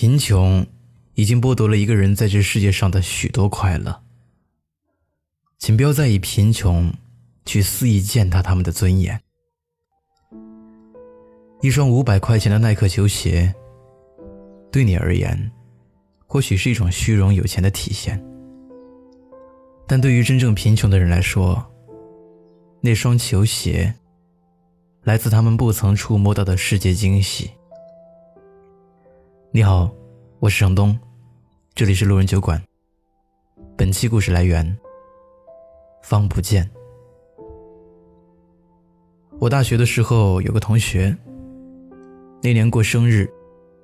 贫穷已经剥夺了一个人在这世界上的许多快乐。请不要再以贫穷去肆意践踏他们的尊严。一双五百块钱的耐克球鞋，对你而言，或许是一种虚荣有钱的体现，但对于真正贫穷的人来说，那双球鞋来自他们不曾触摸到的世界惊喜。你好，我是程东，这里是路人酒馆。本期故事来源：方不见。我大学的时候有个同学，那年过生日，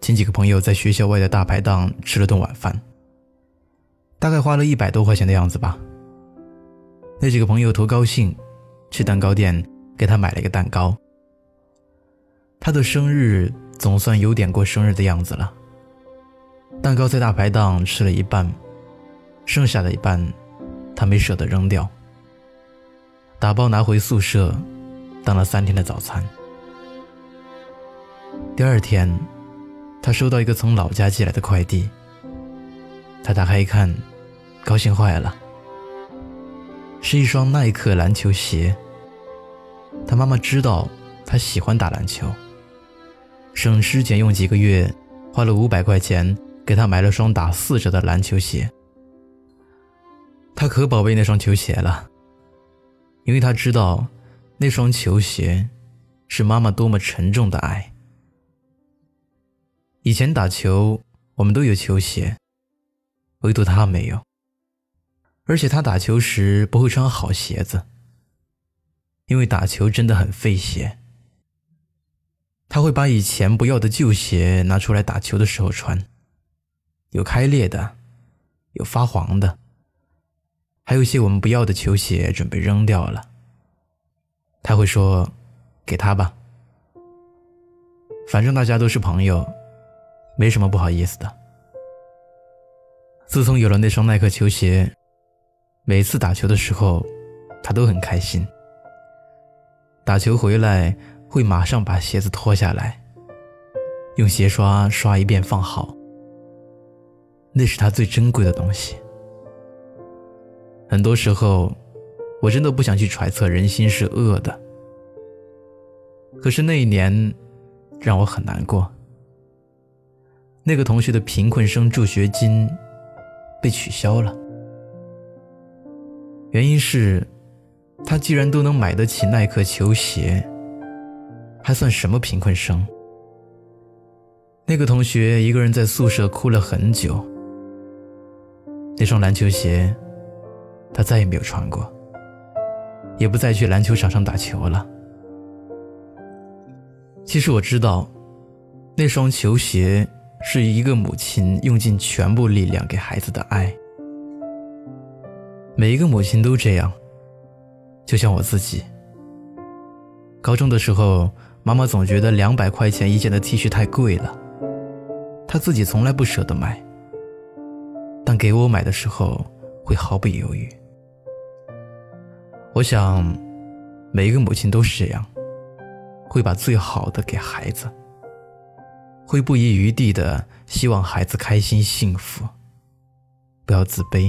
请几个朋友在学校外的大排档吃了顿晚饭，大概花了一百多块钱的样子吧。那几个朋友图高兴，去蛋糕店给他买了一个蛋糕。他的生日。总算有点过生日的样子了。蛋糕在大排档吃了一半，剩下的一半，他没舍得扔掉，打包拿回宿舍，当了三天的早餐。第二天，他收到一个从老家寄来的快递。他打开一看，高兴坏了，是一双耐克篮球鞋。他妈妈知道他喜欢打篮球。省吃俭用几个月，花了五百块钱给他买了双打四折的篮球鞋。他可宝贝那双球鞋了，因为他知道，那双球鞋是妈妈多么沉重的爱。以前打球，我们都有球鞋，唯独他没有。而且他打球时不会穿好鞋子，因为打球真的很费鞋。他会把以前不要的旧鞋拿出来打球的时候穿，有开裂的，有发黄的，还有一些我们不要的球鞋准备扔掉了。他会说：“给他吧，反正大家都是朋友，没什么不好意思的。”自从有了那双耐克球鞋，每次打球的时候，他都很开心。打球回来。会马上把鞋子脱下来，用鞋刷刷一遍放好。那是他最珍贵的东西。很多时候，我真的不想去揣测人心是恶的。可是那一年，让我很难过。那个同学的贫困生助学金被取消了，原因是，他既然都能买得起耐克球鞋。还算什么贫困生？那个同学一个人在宿舍哭了很久。那双篮球鞋，他再也没有穿过，也不再去篮球场上打球了。其实我知道，那双球鞋是一个母亲用尽全部力量给孩子的爱。每一个母亲都这样，就像我自己。高中的时候。妈妈总觉得两百块钱一件的 T 恤太贵了，她自己从来不舍得买，但给我买的时候会毫不犹豫。我想，每一个母亲都是这样，会把最好的给孩子，会不遗余力的希望孩子开心幸福，不要自卑。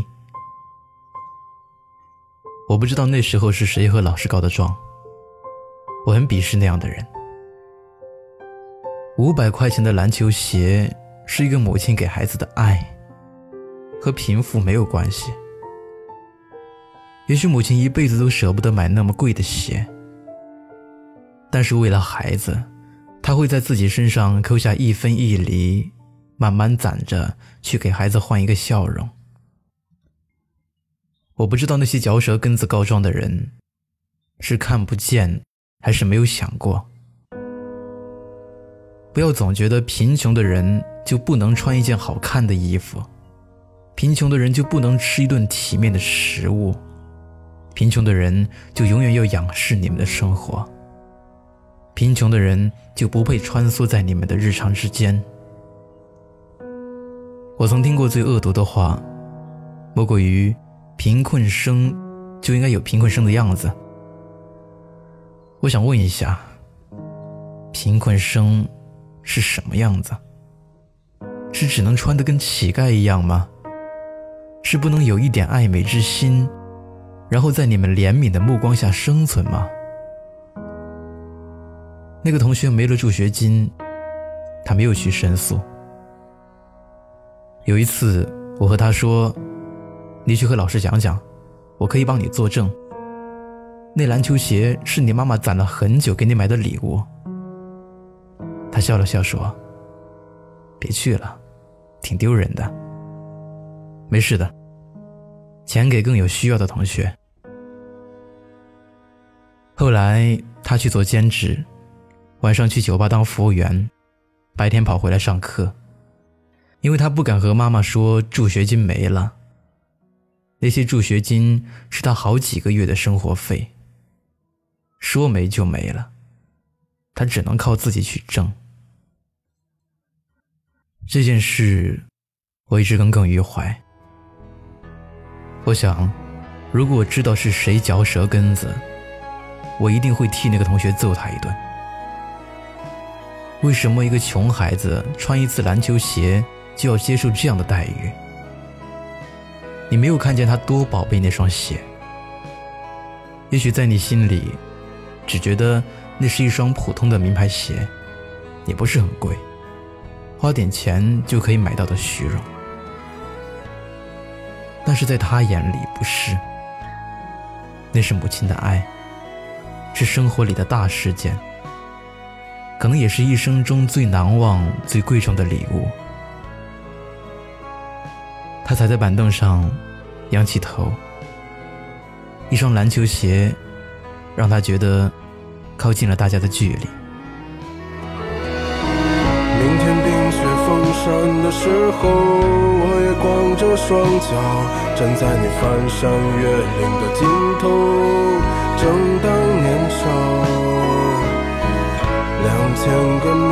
我不知道那时候是谁和老师告的状，我很鄙视那样的人。五百块钱的篮球鞋是一个母亲给孩子的爱，和贫富没有关系。也许母亲一辈子都舍不得买那么贵的鞋，但是为了孩子，她会在自己身上抠下一分一厘，慢慢攒着去给孩子换一个笑容。我不知道那些嚼舌根子告状的人，是看不见，还是没有想过。不要总觉得贫穷的人就不能穿一件好看的衣服，贫穷的人就不能吃一顿体面的食物，贫穷的人就永远要仰视你们的生活，贫穷的人就不配穿梭在你们的日常之间。我曾听过最恶毒的话，莫过于贫困生就应该有贫困生的样子。我想问一下，贫困生。是什么样子？是只能穿得跟乞丐一样吗？是不能有一点爱美之心，然后在你们怜悯的目光下生存吗？那个同学没了助学金，他没有去申诉。有一次，我和他说：“你去和老师讲讲，我可以帮你作证。那篮球鞋是你妈妈攒了很久给你买的礼物。”他笑了笑说：“别去了，挺丢人的。没事的，钱给更有需要的同学。”后来他去做兼职。晚上去酒吧当服务员，白天跑回来上课，因为他不敢和妈妈说助学金没了。那些助学金是他好几个月的生活费，说没就没了，他只能靠自己去挣。这件事我一直耿耿于怀。我想，如果我知道是谁嚼舌根子，我一定会替那个同学揍他一顿。为什么一个穷孩子穿一次篮球鞋就要接受这样的待遇？你没有看见他多宝贝那双鞋。也许在你心里，只觉得那是一双普通的名牌鞋，也不是很贵，花点钱就可以买到的虚荣。但是在他眼里不是，那是母亲的爱，是生活里的大事件。可能也是一生中最难忘、最贵重的礼物。他踩在板凳上，仰起头。一双篮球鞋，让他觉得靠近了大家的距离。明天冰雪封山的时候，着双脚站在你翻山越岭的尽头，正当年少。两千个秘